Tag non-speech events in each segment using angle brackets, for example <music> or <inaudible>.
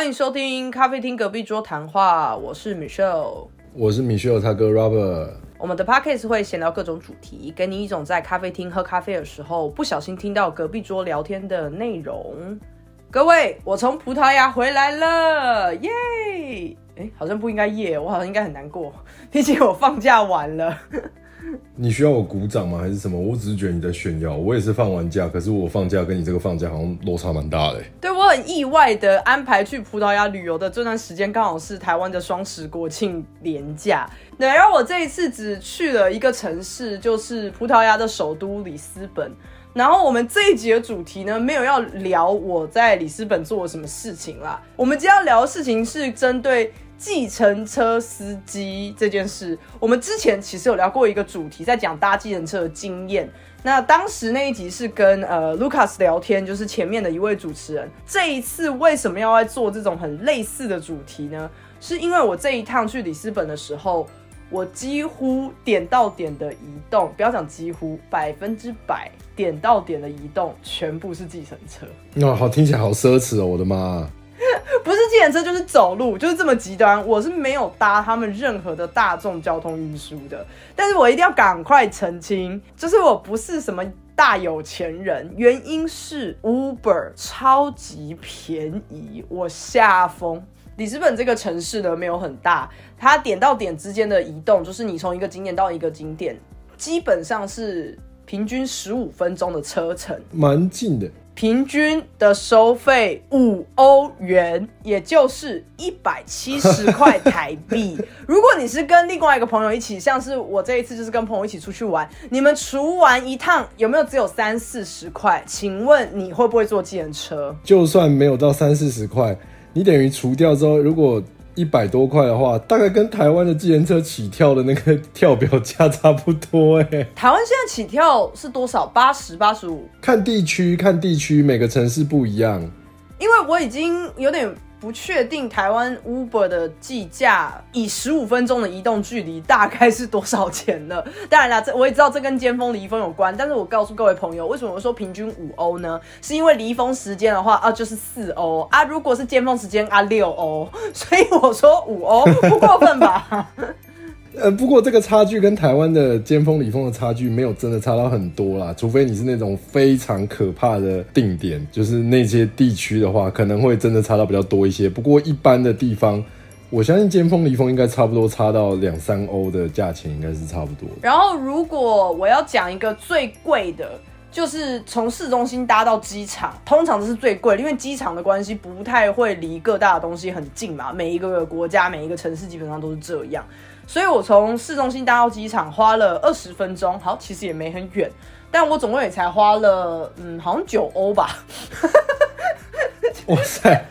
欢迎收听咖啡厅隔壁桌谈话，我是 Michelle。我是 Michelle，他哥 Robert。我们的 podcast 会闲聊各种主题，给你一种在咖啡厅喝咖啡的时候不小心听到隔壁桌聊天的内容。各位，我从葡萄牙回来了，耶！哎，好像不应该耶，我好像应该很难过，毕竟我放假晚了。你需要我鼓掌吗？还是什么？我只是觉得你在炫耀。我也是放完假，可是我放假跟你这个放假好像落差蛮大的。对我很意外的安排去葡萄牙旅游的这段时间，刚好是台湾的双十国庆连假。然后我这一次只去了一个城市，就是葡萄牙的首都里斯本。然后我们这一集的主题呢，没有要聊我在里斯本做了什么事情啦。我们今天要聊的事情是针对。计程车司机这件事，我们之前其实有聊过一个主题，在讲搭计程车的经验。那当时那一集是跟呃 Lucas 聊天，就是前面的一位主持人。这一次为什么要来做这种很类似的主题呢？是因为我这一趟去里斯本的时候，我几乎点到点的移动，不要讲几乎，百分之百点到点的移动全部是计程车。哇，好听起来好奢侈哦！我的妈。<laughs> 不是计程车就是走路，就是这么极端。我是没有搭他们任何的大众交通运输的，但是我一定要赶快澄清，就是我不是什么大有钱人，原因是 Uber 超级便宜，我下疯。里斯本这个城市呢没有很大，它点到点之间的移动，就是你从一个景点到一个景点，基本上是平均十五分钟的车程，蛮近的。平均的收费五欧元，也就是一百七十块台币。<laughs> 如果你是跟另外一个朋友一起，像是我这一次就是跟朋友一起出去玩，你们除完一趟有没有只有三四十块？请问你会不会坐计程车？就算没有到三四十块，你等于除掉之后，如果一百多块的话，大概跟台湾的自行车起跳的那个跳表价差不多哎。<laughs> 台湾现在起跳是多少？八十八十五？看地区，看地区，每个城市不一样。因为我已经有点。不确定台湾 Uber 的计价以十五分钟的移动距离大概是多少钱呢？<laughs> 当然啦，这我也知道这跟尖峰离峰有关，但是我告诉各位朋友，为什么我说平均五欧呢？是因为离峰时间的话啊就是四欧啊，如果是尖峰时间啊六欧，<laughs> 所以我说五欧不过分吧。<laughs> 呃，不过这个差距跟台湾的尖峰、里峰的差距没有真的差到很多啦，除非你是那种非常可怕的定点，就是那些地区的话，可能会真的差到比较多一些。不过一般的地方，我相信尖峰、离峰应该差不多差到两三欧的价钱，应该是差不多。然后，如果我要讲一个最贵的，就是从市中心搭到机场，通常都是最贵，因为机场的关系不太会离各大的东西很近嘛。每一个国家、每一个城市基本上都是这样。所以我从市中心搭到机场花了二十分钟，好，其实也没很远，但我总共也才花了，嗯，好像九欧吧。<laughs> 哇塞，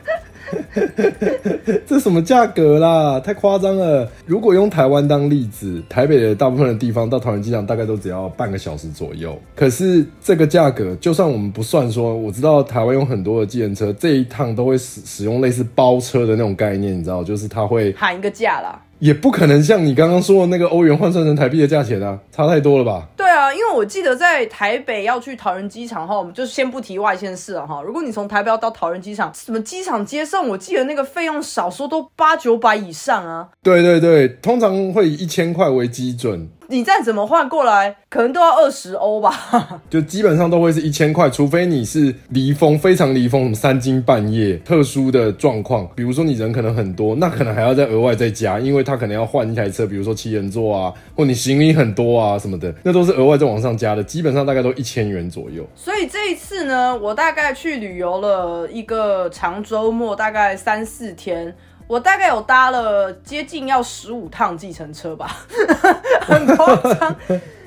<laughs> 这什么价格啦？太夸张了！如果用台湾当例子，台北的大部分的地方到桃园机场大概都只要半个小时左右。可是这个价格，就算我们不算说，我知道台湾有很多的计程车，这一趟都会使使用类似包车的那种概念，你知道，就是它会喊一个价啦。也不可能像你刚刚说的那个欧元换算成台币的价钱啊，差太多了吧？对啊，因为我记得在台北要去桃园机场哈，我们就先不提外县市了哈。如果你从台北要到桃园机场，什么机场接送，我记得那个费用少说都八九百以上啊。对对对，通常会以一千块为基准。你再怎么换过来，可能都要二十欧吧。<laughs> 就基本上都会是一千块，除非你是离峰非常离峰，什么三更半夜特殊的状况，比如说你人可能很多，那可能还要再额外再加，因为他可能要换一台车，比如说七人座啊，或你行李很多啊什么的，那都是额外再往上加的。基本上大概都一千元左右。所以这一次呢，我大概去旅游了一个长周末，大概三四天。我大概有搭了接近要十五趟计程车吧，<laughs> 很夸张。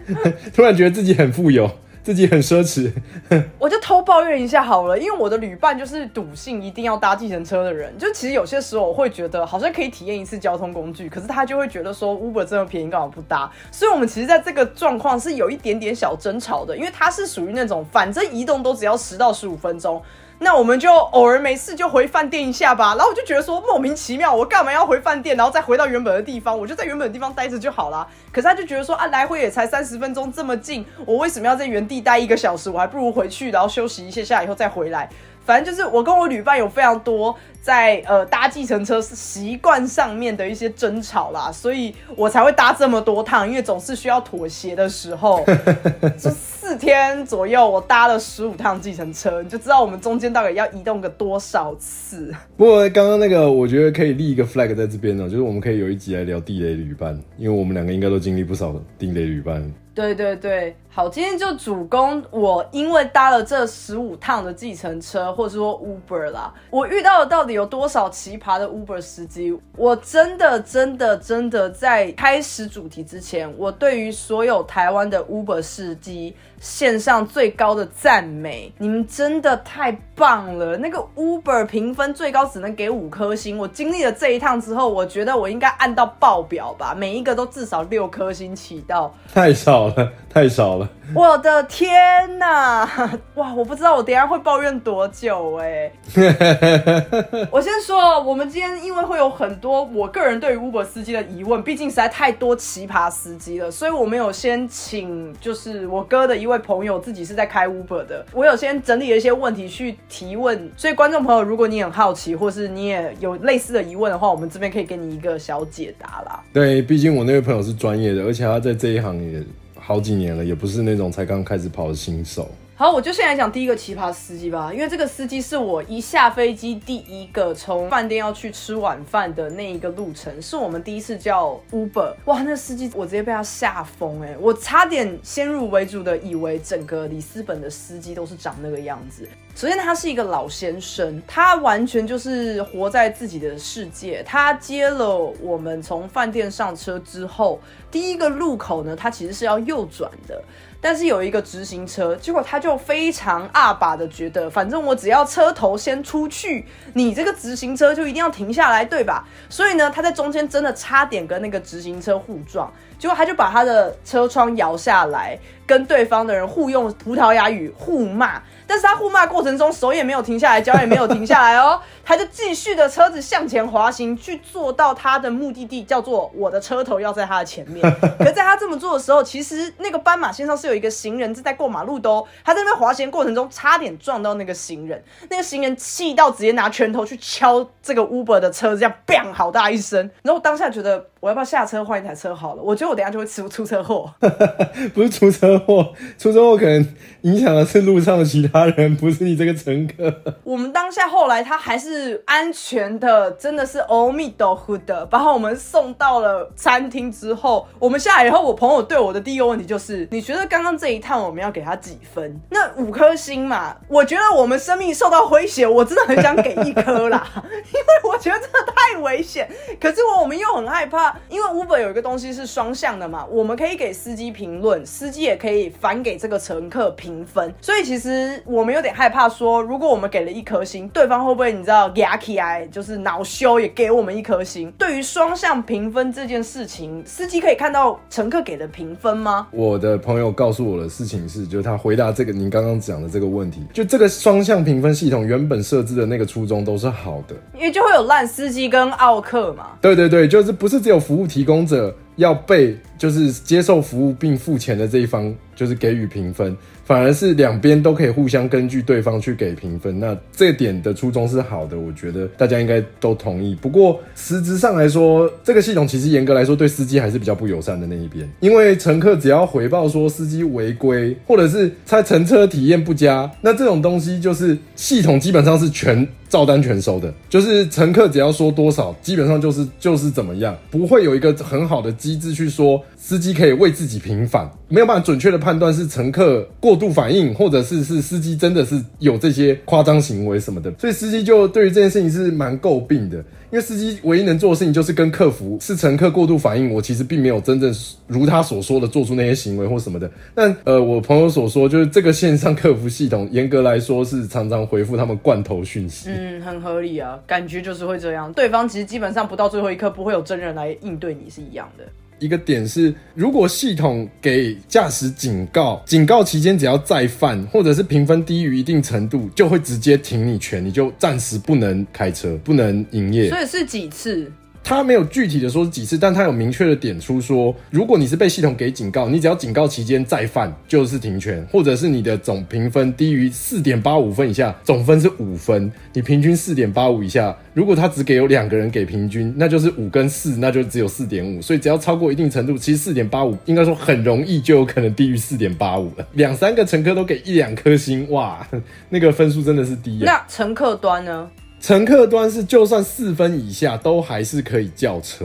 <laughs> 突然觉得自己很富有，自己很奢侈。<laughs> 我就偷抱怨一下好了，因为我的旅伴就是笃信一定要搭计程车的人。就其实有些时候我会觉得好像可以体验一次交通工具，可是他就会觉得说 Uber 这么便宜，干嘛不搭？所以我们其实在这个状况是有一点点小争吵的，因为他是属于那种反正移动都只要十到十五分钟。那我们就偶尔没事就回饭店一下吧，然后我就觉得说莫名其妙，我干嘛要回饭店，然后再回到原本的地方？我就在原本的地方待着就好了。可是他就觉得说啊，来回也才三十分钟，这么近，我为什么要在原地待一个小时？我还不如回去，然后休息一下下以后再回来。反正就是我跟我旅伴有非常多在呃搭计程车习惯上面的一些争吵啦，所以我才会搭这么多趟，因为总是需要妥协的时候。<laughs> 这四天左右，我搭了十五趟计程车，你就知道我们中间到底要移动个多少次。不过刚刚那个，我觉得可以立一个 flag 在这边呢，就是我们可以有一集来聊地雷旅伴，因为我们两个应该都经历不少地雷旅伴。对对对，好，今天就主攻我，因为搭了这十五趟的计程车，或者说 Uber 啦，我遇到了到底有多少奇葩的 Uber 司机？我真的真的真的在开始主题之前，我对于所有台湾的 Uber 司机。线上最高的赞美，你们真的太棒了！那个 Uber 评分最高只能给五颗星。我经历了这一趟之后，我觉得我应该按到爆表吧，每一个都至少六颗星起到。太少了，太少了！我的天呐！<laughs> 哇，我不知道我等下会抱怨多久哎。<laughs> 我先说，我们今天因为会有很多我个人对于 Uber 司机的疑问，毕竟实在太多奇葩司机了，所以我们有先请就是我哥的一位。位朋友自己是在开 Uber 的，我有先整理了一些问题去提问，所以观众朋友，如果你很好奇，或是你也有类似的疑问的话，我们这边可以给你一个小解答啦。对，毕竟我那位朋友是专业的，而且他在这一行也好几年了，也不是那种才刚开始跑的新手。好，我就先来讲第一个奇葩司机吧，因为这个司机是我一下飞机第一个从饭店要去吃晚饭的那一个路程，是我们第一次叫 Uber。哇，那司机我直接被他吓疯哎，我差点先入为主的以为整个里斯本的司机都是长那个样子。首先，他是一个老先生，他完全就是活在自己的世界。他接了我们从饭店上车之后，第一个路口呢，他其实是要右转的。但是有一个直行车，结果他就非常二把的觉得，反正我只要车头先出去，你这个直行车就一定要停下来，对吧？所以呢，他在中间真的差点跟那个直行车互撞，结果他就把他的车窗摇下来，跟对方的人互用葡萄牙语互骂。但是他互骂过程中手也没有停下来，脚也没有停下来哦，<laughs> 他就继续的车子向前滑行，去做到他的目的地，叫做我的车头要在他的前面。<laughs> 可在他这么做的时候，其实那个斑马线上是有一个行人正在过马路的哦，他在那滑行过程中差点撞到那个行人，那个行人气到直接拿拳头去敲这个 Uber 的车子，这样 bang 好大一声。然后当下觉得我要不要下车换一台车好了？我觉得我等下就会出出车祸，<laughs> 不是出车祸，出车祸可能影响的是路上的其他。人不是你这个乘客。我们当下后来他还是安全的，真的是阿弥陀佛的，把我们送到了餐厅之后，我们下来以后，我朋友对我的第一个问题就是：你觉得刚刚这一趟我们要给他几分？那五颗星嘛，我觉得我们生命受到威胁，我真的很想给一颗啦，因为我觉得真的太危险。可是我们又很害怕，因为 Uber 有一个东西是双向的嘛，我们可以给司机评论，司机也可以反给这个乘客评分，所以其实。我们有点害怕，说如果我们给了一颗星，对方会不会你知道牙起来，就是恼羞也给我们一颗星？对于双向评分这件事情，司机可以看到乘客给的评分吗？我的朋友告诉我的事情是，就是他回答这个您刚刚讲的这个问题，就这个双向评分系统原本设置的那个初衷都是好的，因为就会有烂司机跟奥客嘛。对对对，就是不是只有服务提供者要被就是接受服务并付钱的这一方就是给予评分。反而是两边都可以互相根据对方去给评分，那这点的初衷是好的，我觉得大家应该都同意。不过实质上来说，这个系统其实严格来说对司机还是比较不友善的那一边，因为乘客只要回报说司机违规，或者是他乘车体验不佳，那这种东西就是系统基本上是全照单全收的，就是乘客只要说多少，基本上就是就是怎么样，不会有一个很好的机制去说。司机可以为自己平反，没有办法准确的判断是乘客过度反应，或者是是司机真的是有这些夸张行为什么的，所以司机就对于这件事情是蛮诟病的。因为司机唯一能做的事情就是跟客服是乘客过度反应，我其实并没有真正如他所说的做出那些行为或什么的。但呃，我朋友所说就是这个线上客服系统，严格来说是常常回复他们罐头讯息。很合理啊，感觉就是会这样。对方其实基本上不到最后一刻不会有真人来应对你是一样的。一个点是，如果系统给驾驶警告，警告期间只要再犯，或者是评分低于一定程度，就会直接停你权，你就暂时不能开车，不能营业。所以是几次？他没有具体的说是几次，但他有明确的点出说，如果你是被系统给警告，你只要警告期间再犯就是停权，或者是你的总评分低于四点八五分以下，总分是五分，你平均四点八五以下，如果他只给有两个人给平均，那就是五跟四，那就只有四点五，所以只要超过一定程度，其实四点八五应该说很容易就有可能低于四点八五了。两三个乘客都给一两颗星，哇，<laughs> 那个分数真的是低。那乘客端呢？乘客端是就算四分以下都还是可以叫车，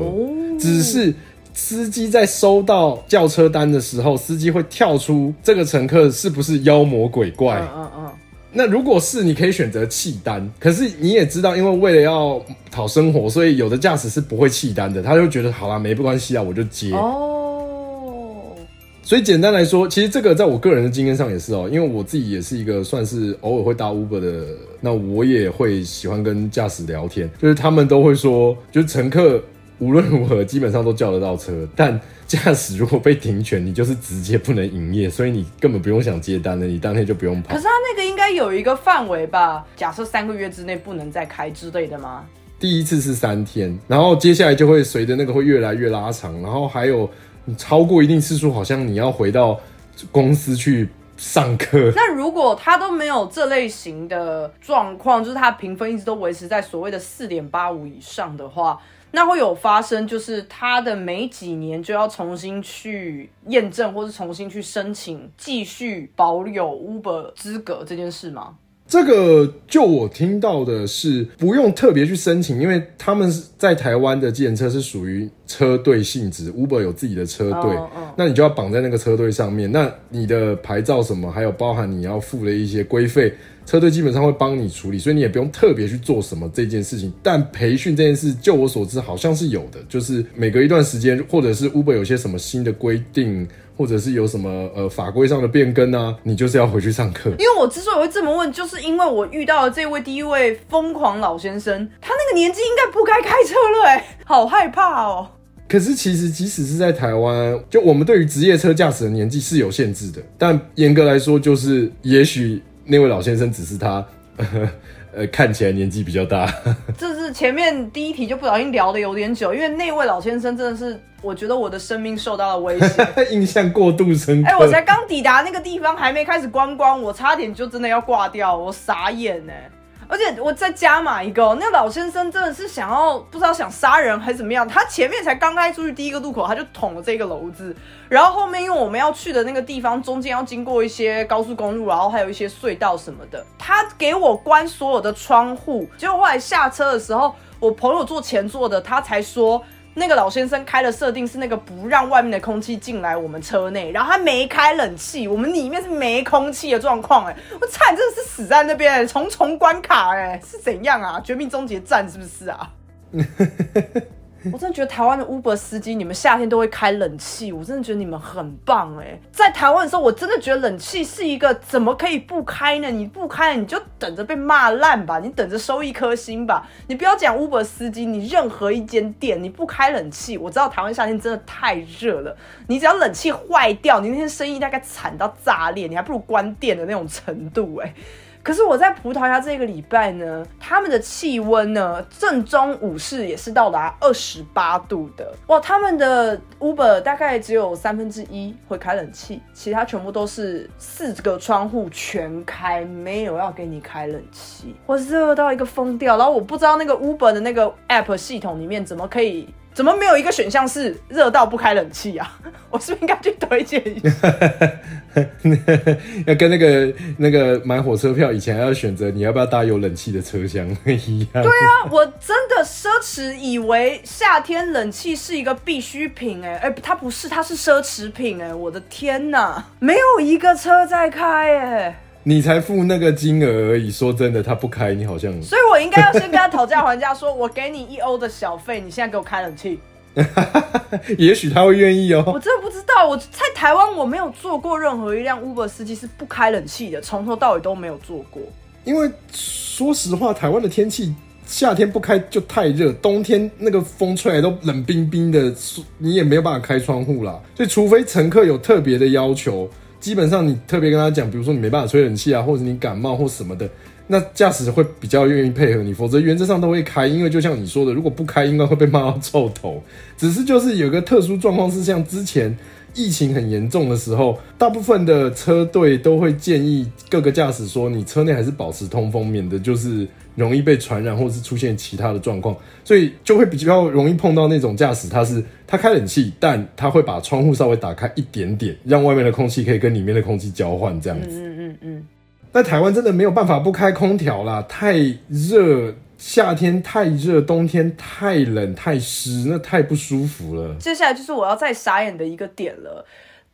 只是司机在收到叫车单的时候，司机会跳出这个乘客是不是妖魔鬼怪。嗯嗯嗯。那如果是，你可以选择弃单。可是你也知道，因为为了要讨生活，所以有的驾驶是不会弃单的，他就觉得好啦，没不关系啊，我就接。所以简单来说，其实这个在我个人的经验上也是哦，因为我自己也是一个算是偶尔会搭 Uber 的，那我也会喜欢跟驾驶聊天，就是他们都会说，就是乘客无论如何基本上都叫得到车，但驾驶如果被停权，你就是直接不能营业，所以你根本不用想接单了，你当天就不用跑。可是他那个应该有一个范围吧？假设三个月之内不能再开之类的吗？第一次是三天，然后接下来就会随着那个会越来越拉长，然后还有。你超过一定次数，好像你要回到公司去上课。那如果他都没有这类型的状况，就是他评分一直都维持在所谓的四点八五以上的话，那会有发生，就是他的每几年就要重新去验证，或是重新去申请继续保有 Uber 资格这件事吗？这个就我听到的是不用特别去申请，因为他们是在台湾的计程车是属于车队性质，Uber 有自己的车队，那你就要绑在那个车队上面。那你的牌照什么，还有包含你要付的一些规费，车队基本上会帮你处理，所以你也不用特别去做什么这件事情。但培训这件事，就我所知好像是有的，就是每隔一段时间，或者是 Uber 有些什么新的规定。或者是有什么呃法规上的变更啊，你就是要回去上课。因为我之所以会这么问，就是因为我遇到了这位第一位疯狂老先生，他那个年纪应该不该开车了，哎，好害怕哦。可是其实即使是在台湾，就我们对于职业车驾驶的年纪是有限制的，但严格来说，就是也许那位老先生只是他。呃，看起来年纪比较大。<laughs> <laughs> 这是前面第一题就不小心聊的有点久，因为那位老先生真的是，我觉得我的生命受到了威胁，<laughs> 印象过度深刻。哎，我才刚抵达那个地方，还没开始观光，我差点就真的要挂掉，我傻眼呢。而且我再加码一个，那老先生真的是想要不知道想杀人还是怎么样，他前面才刚开出去第一个路口，他就捅了这个篓子，然后后面因为我们要去的那个地方中间要经过一些高速公路，然后还有一些隧道什么的，他给我关所有的窗户，结果后来下车的时候，我朋友坐前座的，他才说。那个老先生开的设定是那个不让外面的空气进来我们车内，然后他没开冷气，我们里面是没空气的状况，哎，我差点真的是死在那边，重重关卡，哎，是怎样啊？绝命终结战是不是啊？<laughs> <laughs> 我真的觉得台湾的 Uber 司机，你们夏天都会开冷气，我真的觉得你们很棒哎！在台湾的时候，我真的觉得冷气是一个怎么可以不开呢？你不开，你就等着被骂烂吧，你等着收一颗星吧。你不要讲 Uber 司机，你任何一间店你不开冷气，我知道台湾夏天真的太热了，你只要冷气坏掉，你那天生意大概惨到炸裂，你还不如关店的那种程度哎。可是我在葡萄牙这个礼拜呢，他们的气温呢，正中午是也是到达二十八度的哇！他们的 Uber 大概只有三分之一会开冷气，其他全部都是四个窗户全开，没有要给你开冷气。我热到一个疯掉，然后我不知道那个 Uber 的那个 App 系统里面怎么可以。怎么没有一个选项是热到不开冷气啊？<laughs> 我是不是应该去推荐一下？<laughs> 要跟那个那个买火车票以前还要选择你要不要搭有冷气的车厢一样。对啊，我真的奢侈以为夏天冷气是一个必需品，哎哎，它不是，它是奢侈品，哎，我的天哪，没有一个车在开，哎。你才付那个金额而已，说真的，他不开，你好像。所以我应该要先跟他讨价还价，说我给你一欧的小费，你现在给我开冷气。<laughs> 也许他会愿意哦。我真的不知道，我在台湾我没有坐过任何一辆 Uber 司机是不开冷气的，从头到尾都没有坐过。因为说实话，台湾的天气夏天不开就太热，冬天那个风吹来都冷冰冰的，你也没有办法开窗户啦。所以除非乘客有特别的要求。基本上你特别跟他讲，比如说你没办法吹冷气啊，或者你感冒或什么的，那驾驶会比较愿意配合你，否则原则上都会开，因为就像你说的，如果不开，应该会被骂到臭头。只是就是有个特殊状况是，像之前疫情很严重的时候，大部分的车队都会建议各个驾驶说，你车内还是保持通风，免得就是容易被传染，或者是出现其他的状况，所以就会比较容易碰到那种驾驶，他是他开冷气，但他会把窗户稍微打开一点点，让外面的空气可以跟里面的空气交换，这样子。嗯嗯嗯，那台湾真的没有办法不开空调啦，太热，夏天太热，冬天太冷太湿，那太不舒服了。接下来就是我要再傻眼的一个点了。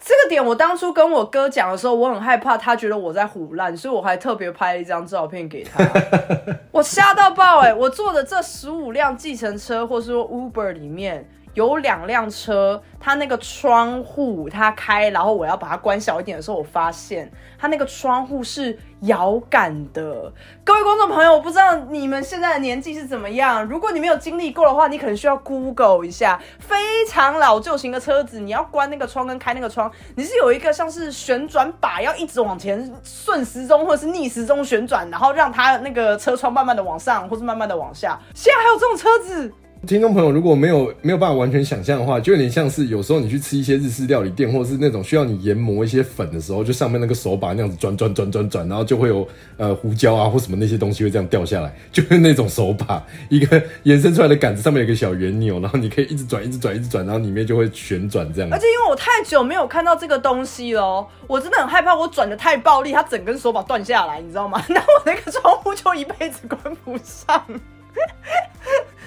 这个点我当初跟我哥讲的时候，我很害怕他觉得我在胡乱，所以我还特别拍了一张照片给他。<laughs> 我吓到爆哎、我坐的这十五辆计程车或是说 Uber 里面。有两辆车，它那个窗户它开，然后我要把它关小一点的时候，我发现它那个窗户是摇杆的。各位观众朋友，我不知道你们现在的年纪是怎么样，如果你没有经历过的话，你可能需要 Google 一下，非常老旧型的车子，你要关那个窗跟开那个窗，你是有一个像是旋转把，要一直往前顺时钟或者是逆时钟旋转，然后让它那个车窗慢慢的往上或是慢慢的往下。现在还有这种车子？听众朋友，如果没有没有办法完全想象的话，就有点像是有时候你去吃一些日式料理店，或者是那种需要你研磨一些粉的时候，就上面那个手把那样子转转转转转，然后就会有呃胡椒啊或什么那些东西会这样掉下来，就是那种手把，一个延伸出来的杆子上面有个小圆钮，然后你可以一直转一直转一直转，然后里面就会旋转这样。<laughs> 而且因为我太久没有看到这个东西了，我真的很害怕我转的太暴力，它整根手把断下来，你知道吗？<laughs> 那我那个窗户就一辈子关不上。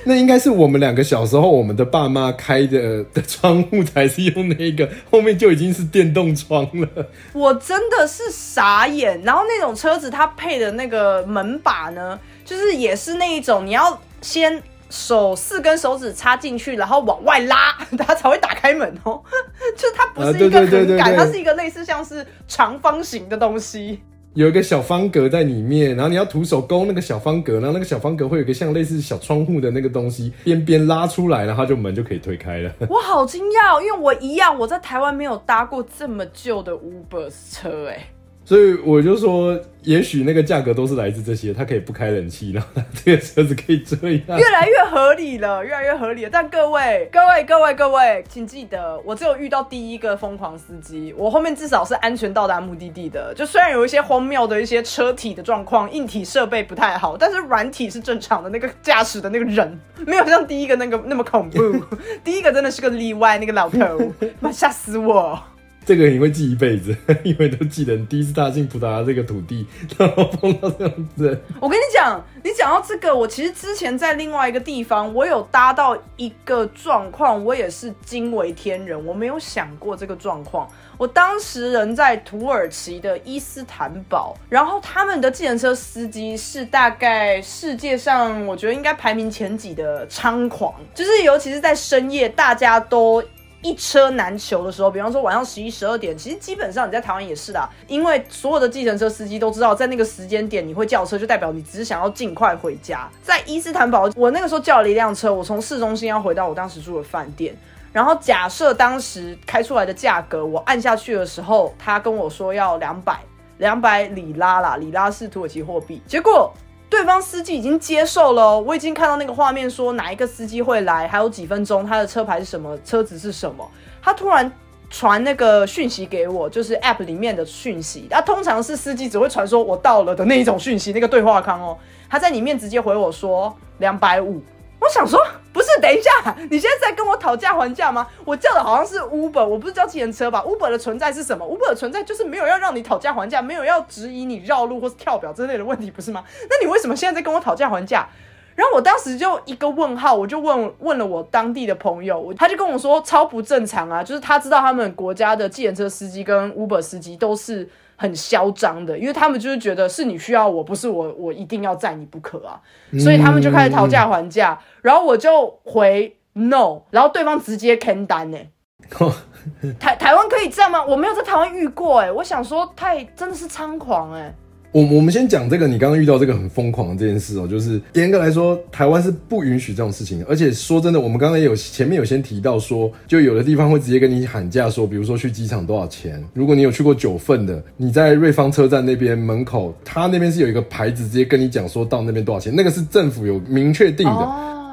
那应该是我们两个小时候，我们的爸妈开的 <laughs> 的窗户才是用那个，后面就已经是电动窗了。我真的是傻眼。然后那种车子它配的那个门把呢，就是也是那一种，你要先手四根手指插进去，然后往外拉，<laughs> 它才会打开门哦。<laughs> 就是它不是一个横杆，它是一个类似像是长方形的东西。有一个小方格在里面，然后你要徒手勾那个小方格，然后那个小方格会有一个像类似小窗户的那个东西，边边拉出来，然后它就门就可以推开了。<laughs> 我好惊讶哦，因为我一样，我在台湾没有搭过这么旧的 Uber 车，哎，所以我就说，也许那个价格都是来自这些，它可以不开冷气，然后这个车子可以这样。越来越合理了，越来越合理了。但各位、各位、各位、各位，请记得，我只有遇到第一个疯狂司机，我后面至少是安全到达目的地的。就虽然有一些荒谬的一些车体的状况，硬体设备不太好，但是软体是正常的。那个驾驶的那个人没有像第一个那个那么恐怖，<laughs> 第一个真的是个例外，那个老头，妈吓死我！这个你会记一辈子，<laughs> 因为都记得你第一次踏进葡萄牙这个土地，<laughs> 然后碰到这样子。我跟你讲，你讲到这个，我其实之前在另外一个地方，我有搭到一个状况，我也是惊为天人，我没有想过这个状况。我当时人在土耳其的伊斯坦堡，然后他们的计程车司机是大概世界上我觉得应该排名前几的猖狂，就是尤其是在深夜，大家都。一车难求的时候，比方说晚上十一、十二点，其实基本上你在台湾也是的，因为所有的计程车司机都知道，在那个时间点你会叫车，就代表你只是想要尽快回家。在伊斯坦堡，我那个时候叫了一辆车，我从市中心要回到我当时住的饭店。然后假设当时开出来的价格，我按下去的时候，他跟我说要两百，两百里拉啦，里拉是土耳其货币。结果对方司机已经接受了，我已经看到那个画面，说哪一个司机会来，还有几分钟，他的车牌是什么，车子是什么。他突然传那个讯息给我，就是 App 里面的讯息。那通常是司机只会传说我到了的那一种讯息，那个对话框哦，他在里面直接回我说两百五。我想说，不是，等一下，你现在在跟我讨价还价吗？我叫的好像是 Uber，我不是叫计程车吧？Uber 的存在是什么？Uber 的存在就是没有要让你讨价还价，没有要质疑你绕路或是跳表之类的问题，不是吗？那你为什么现在在跟我讨价还价？然后我当时就一个问号，我就问问了我当地的朋友，他就跟我说超不正常啊，就是他知道他们国家的计程车司机跟 Uber 司机都是很嚣张的，因为他们就是觉得是你需要我，不是我我一定要载你不可啊，所以他们就开始讨价还价，然后我就回 no，然后对方直接坑单呢、<laughs> 台台湾可以这样吗？我没有在台湾遇过哎、我想说太真的是猖狂哎、我我们先讲这个，你刚刚遇到这个很疯狂的这件事哦，就是严格来说，台湾是不允许这种事情的。而且说真的，我们刚才有前面有先提到说，就有的地方会直接跟你喊价，说比如说去机场多少钱。如果你有去过九份的，你在瑞芳车站那边门口，他那边是有一个牌子，直接跟你讲说到那边多少钱，那个是政府有明确定的。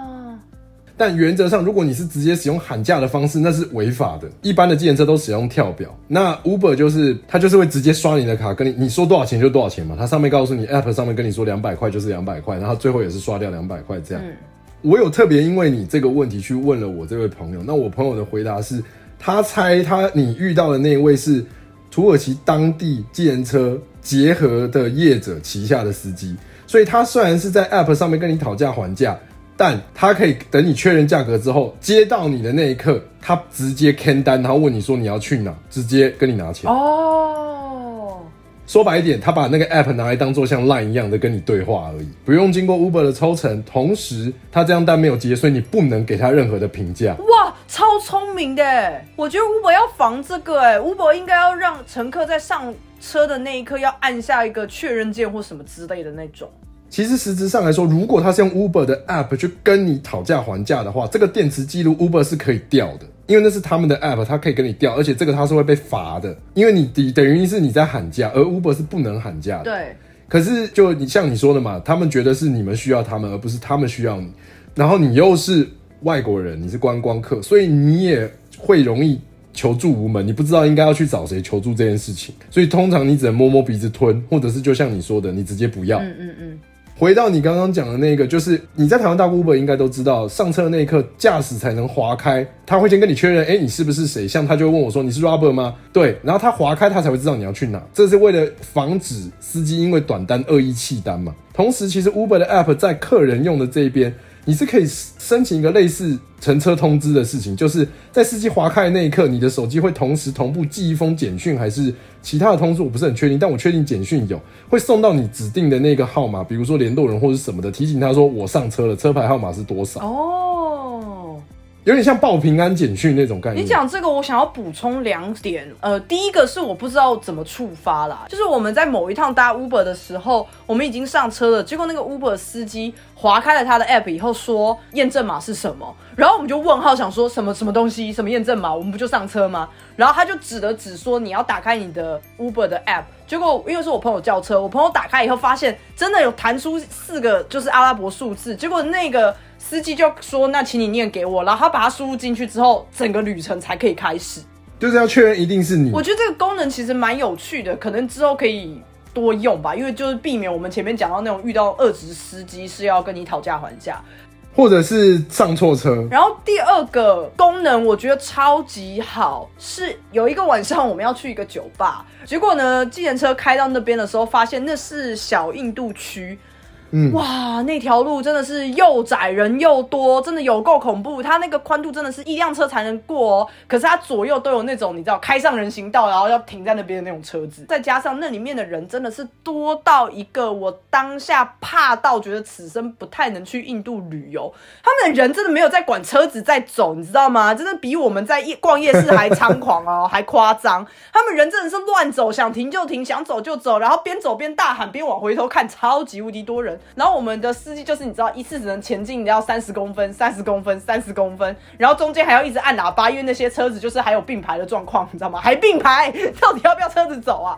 但原则上，如果你是直接使用喊价的方式，那是违法的。一般的计程车都使用跳表，那 Uber 就是它就是会直接刷你的卡，跟你你说多少钱就多少钱嘛。它上面告诉你 App 上面跟你说两百块就是两百块，然后最后也是刷掉两百块这样。我有特别因为你这个问题去问了我这位朋友，那我朋友的回答是，他猜他你遇到的那一位是土耳其当地计程车结合的业者旗下的司机，所以他虽然是在 App 上面跟你讨价还价。但他可以等你确认价格之后，接到你的那一刻，他直接签单，然后问你说你要去哪，直接跟你拿钱。哦，说白一点，他把那个 app 拿来当做像 line 一样的跟你对话而已，不用经过 Uber 的抽成。同时，他这张单没有结，所以你不能给他任何的评价。哇，超聪明的！我觉得 Uber 要防这个，哎，Uber 应该要让乘客在上车的那一刻要按下一个确认键或什么之类的那种。其实实质上来说，如果他是用 Uber 的 App 去跟你讨价还价的话，这个电池记录 Uber 是可以调的，因为那是他们的 App，它可以跟你调，而且这个它是会被罚的，因为你等等于是你在喊价，而 Uber 是不能喊价的。对。可是就你像你说的嘛，他们觉得是你们需要他们，而不是他们需要你。然后你又是外国人，你是观光客，所以你也会容易求助无门，你不知道应该要去找谁求助这件事情。所以通常你只能摸摸鼻子吞，或者是就像你说的，你直接不要。嗯嗯嗯。回到你刚刚讲的那个，就是你在台湾大 Uber 应该都知道，上车的那一刻，驾驶才能划开，他会先跟你确认，哎，你是不是谁？像他就会问我说，你是 Robber 吗？对，然后他划开，他才会知道你要去哪。这是为了防止司机因为短单恶意弃单嘛。同时，其实 Uber 的 App 在客人用的这一边。你是可以申请一个类似乘车通知的事情，就是在司机划开的那一刻，你的手机会同时同步寄一封简讯，还是其他的通知，我不是很确定，但我确定简讯有会送到你指定的那个号码，比如说联络人或者什么的，提醒他说我上车了，车牌号码是多少。哦。有点像报平安简讯那种概念。你讲这个，我想要补充两点。呃，第一个是我不知道怎么触发啦，就是我们在某一趟搭 Uber 的时候，我们已经上车了，结果那个 Uber 司机划开了他的 App 以后说验证码是什么，然后我们就问号想说什么什么东西，什么验证码，我们不就上车吗？然后他就指了指说你要打开你的 Uber 的 App，结果因为是我朋友叫车，我朋友打开以后发现真的有弹出四个就是阿拉伯数字，结果那个。司机就说：“那请你念给我。”然后他把它输入进去之后，整个旅程才可以开始。就是要确认一定是你。我觉得这个功能其实蛮有趣的，可能之后可以多用吧，因为就是避免我们前面讲到那种遇到二职司机是要跟你讨价还价，或者是上错车。然后第二个功能我觉得超级好，是有一个晚上我们要去一个酒吧，结果呢，计程车开到那边的时候，发现那是小印度区。哇，那条路真的是又窄人又多，真的有够恐怖。它那个宽度真的是一辆车才能过哦。可是它左右都有那种你知道开上人行道，然后要停在那边的那种车子。再加上那里面的人真的是多到一个，我当下怕到觉得此生不太能去印度旅游。他们的人真的没有在管车子在走，你知道吗？真的比我们在夜逛夜市还猖狂哦，还夸张。<laughs> 他们人真的是乱走，想停就停，想走就走，然后边走边大喊，边往回头看，超级无敌多人。然后我们的司机就是你知道，一次只能前进要三十公分，三十公分，三十公分，然后中间还要一直按喇叭，因为那些车子就是还有并排的状况，<laughs> 你知道吗？还并排，<laughs> 到底要不要车子走啊？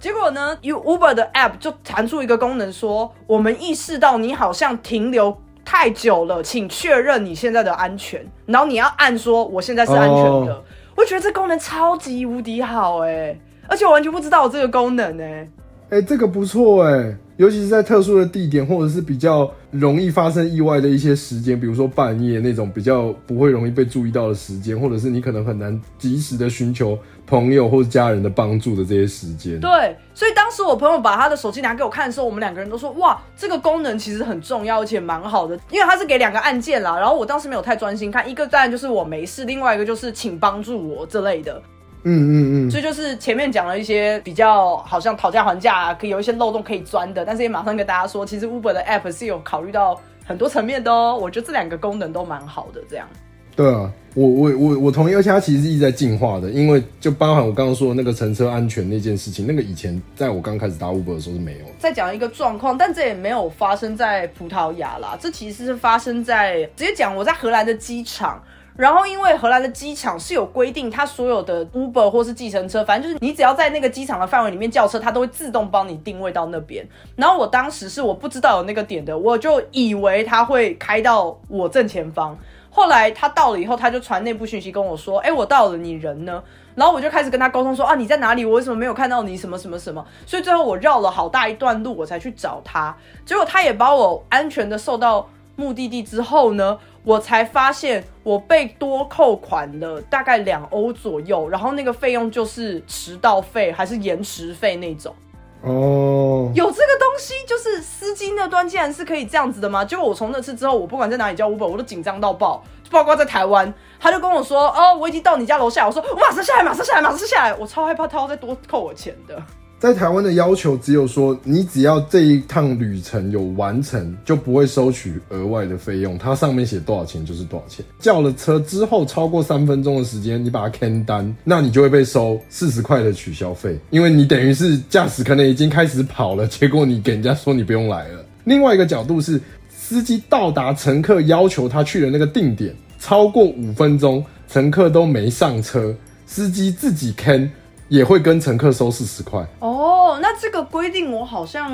结果呢，Uber 的 App 就弹出一个功能，说我们意识到你好像停留太久了，请确认你现在的安全。然后你要按说我现在是安全的。我觉得这功能超级无敌好哎，而且我完全不知道有这个功能哎。哎，这个不错哎。尤其是在特殊的地点，或者是比较容易发生意外的一些时间，比如说半夜那种比较不会容易被注意到的时间，或者是你可能很难及时的寻求朋友或者家人的帮助的这些时间。对，所以当时我朋友把他的手机拿给我看的时候，我们两个人都说：“哇，这个功能其实很重要，而且蛮好的，因为它是给两个按键啦。”然后我当时没有太专心看，一个当然就是我没事，另外一个就是请帮助我之类的。嗯嗯嗯，所以就是前面讲了一些比较好像讨价还价啊，可以有一些漏洞可以钻的，但是也马上跟大家说，其实 Uber 的 App 是有考虑到很多层面的哦。我觉得这两个功能都蛮好的，这样。对啊，我我我我同意，而且它其实是一直在进化的，因为就包含我刚刚说的那个乘车安全那件事情，那个以前在我刚开始搭 Uber 的时候是没有的。再讲一个状况，但这也没有发生在葡萄牙啦，这其实是发生在直接讲我在荷兰的机场。然后，因为荷兰的机场是有规定，它所有的 Uber 或是计程车，反正就是你只要在那个机场的范围里面叫车，它都会自动帮你定位到那边。然后我当时是我不知道有那个点的，我就以为它会开到我正前方。后来他到了以后，他就传内部讯息跟我说：“哎，我到了，你人呢？”然后我就开始跟他沟通说：“啊，你在哪里？我为什么没有看到你？什么什么什么？”所以最后我绕了好大一段路，我才去找他。结果他也把我安全的送到目的地之后呢。我才发现我被多扣款了大概两欧左右，然后那个费用就是迟到费还是延迟费那种。哦，有这个东西，就是司机那端竟然是可以这样子的吗？结果我从那次之后，我不管在哪里叫 Uber，我都紧张到爆，包括在台湾，他就跟我说：“哦，我已经到你家楼下。”我说：“我马上下来，马上下来，马上下来。”我超害怕他要再多扣我钱的。在台湾的要求只有说，你只要这一趟旅程有完成，就不会收取额外的费用。它上面写多少钱就是多少钱。叫了车之后超过三分钟的时间，你把它看单，那你就会被收四十块的取消费，因为你等于是驾驶可能已经开始跑了，结果你给人家说你不用来了。另外一个角度是，司机到达乘客要求他去的那个定点超过五分钟，乘客都没上车，司机自己坑。也会跟乘客收四十块哦。那这个规定我好像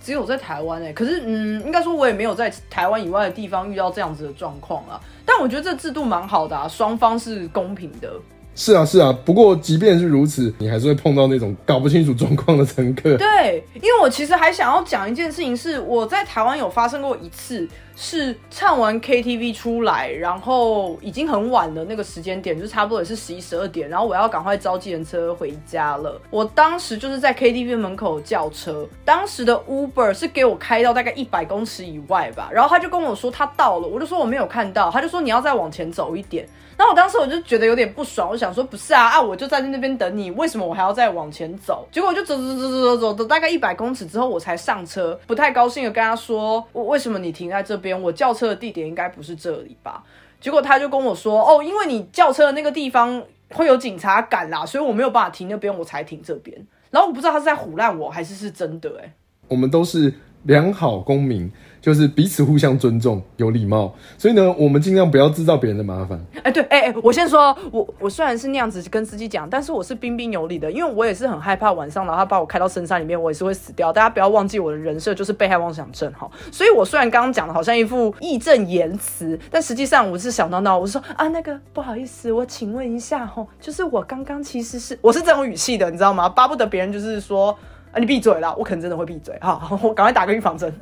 只有在台湾哎，可是嗯，应该说我也没有在台湾以外的地方遇到这样子的状况啊。但我觉得这制度蛮好的啊，双方是公平的。是啊，是啊。不过即便是如此，你还是会碰到那种搞不清楚状况的乘客。对，因为我其实还想要讲一件事情，是我在台湾有发生过一次。是唱完 KTV 出来，然后已经很晚了，那个时间点就差不多也是十一十二点，然后我要赶快招计程车回家了。我当时就是在 KTV 门口叫车，当时的 Uber 是给我开到大概一百公尺以外吧，然后他就跟我说他到了，我就说我没有看到，他就说你要再往前走一点。然后我当时我就觉得有点不爽，我想说不是啊啊，我就站在那边等你，为什么我还要再往前走？结果我就走走走走走走，走大概一百公尺之后我才上车，不太高兴的跟他说，我为什么你停在这边？我叫车的地点应该不是这里吧？结果他就跟我说，哦，因为你叫车的那个地方会有警察赶啦，所以我没有办法停那边，我才停这边。然后我不知道他是在唬烂我还是是真的，哎，我们都是良好公民。就是彼此互相尊重，有礼貌。所以呢，我们尽量不要制造别人的麻烦。哎，对，哎哎，我先说，我我虽然是那样子跟司机讲，但是我是彬彬有礼的，因为我也是很害怕晚上，然后他把我开到深山里面，我也是会死掉。大家不要忘记我的人设就是被害妄想症哈。所以我虽然刚刚讲的好像一副义正言辞，但实际上我是小闹闹，我说啊，那个不好意思，我请问一下哈，就是我刚刚其实是我是这种语气的，你知道吗？巴不得别人就是说啊，你闭嘴了，我可能真的会闭嘴哈，<laughs> 我赶快打个预防针。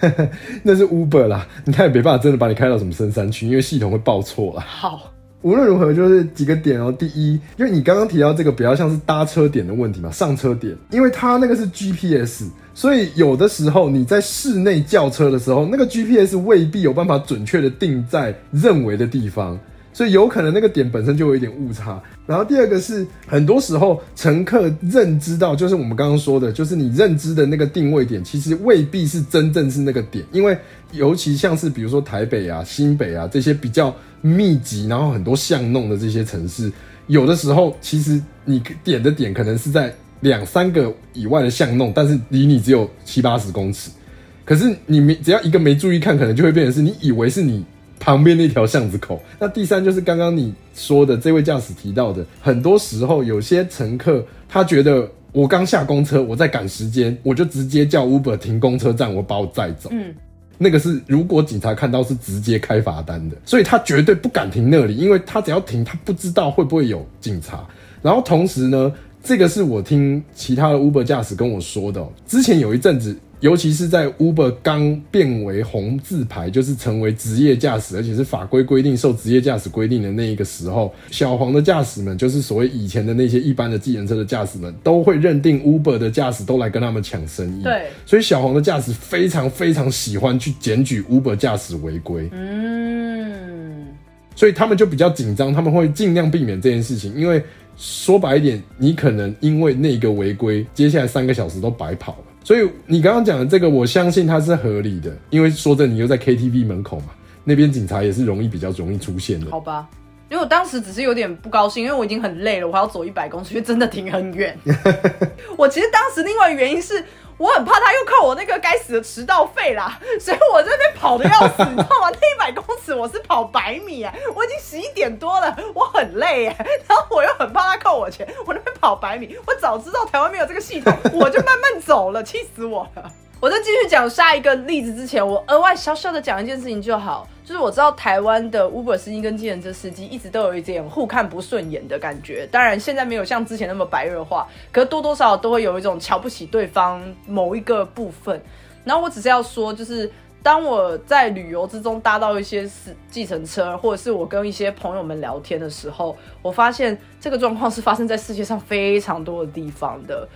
<laughs> 那是 Uber 啦，<laughs> 你看也没办法真的把你开到什么深山区，因为系统会报错了。好，无论如何就是几个点哦。第一，因为你刚刚提到这个比较像是搭车点的问题嘛，上车点，因为它那个是 GPS，所以有的时候你在室内叫车的时候，那个 GPS 未必有办法准确的定在认为的地方。所以有可能那个点本身就有一点误差，然后第二个是很多时候乘客认知到，就是我们刚刚说的，就是你认知的那个定位点，其实未必是真正是那个点，因为尤其像是比如说台北啊、新北啊这些比较密集，然后很多巷弄的这些城市，有的时候其实你点的点可能是在两三个以外的巷弄，但是离你只有七八十公尺，可是你没只要一个没注意看，可能就会变成是你以为是你。<laughs> 旁边那条巷子口。那第三就是刚刚你说的这位驾驶提到的，很多时候有些乘客他觉得我刚下公车，我在赶时间，我就直接叫 Uber 停公车站，我把我载走。嗯，那个是如果警察看到是直接开罚单的，所以他绝对不敢停那里，因为他只要停，他不知道会不会有警察。然后同时呢，这个是我听其他的 Uber 驾驶跟我说的，之前有一阵子。尤其是在 Uber 刚变为红字牌，就是成为职业驾驶，而且是法规规定受职业驾驶规定的那一个时候，小黄的驾驶们，就是所谓以前的那些一般的计程车的驾驶们，都会认定 Uber 的驾驶都来跟他们抢生意。对，所以小黄的驾驶非常非常喜欢去检举 Uber 驾驶违规。嗯，所以他们就比较紧张，他们会尽量避免这件事情，因为说白一点，你可能因为那个违规，接下来三个小时都白跑了。所以你刚刚讲的这个，我相信它是合理的，因为说真，你又在 KTV 门口嘛，那边警察也是容易比较容易出现的。好吧，因为我当时只是有点不高兴，因为我已经很累了，我还要走一百公尺，因为真的停很远。<laughs> 我其实当时另外原因是。我很怕他又扣我那个该死的迟到费啦，<laughs> 所以我在那边跑的要死，<laughs> 你知道吗？那一百公尺我是跑百米，我已经十一点多了，我很累哎，<laughs> 然后我又很怕他扣我钱，我那边跑百米，我早知道台湾没有这个系统，我就慢慢走了，气死我了。我在继续讲下一个例子之前，我额外小小的讲一件事情就好，就是我知道台湾的 Uber 司机跟计程车司机一直都有一点互看不顺眼的感觉。当然现在没有像之前那么白热化，可是多多少少都会有一种瞧不起对方某一个部分。然后我只是要说，就是当我在旅游之中搭到一些是计程车，或者是我跟一些朋友们聊天的时候，我发现这个状况是发生在世界上非常多的地方的。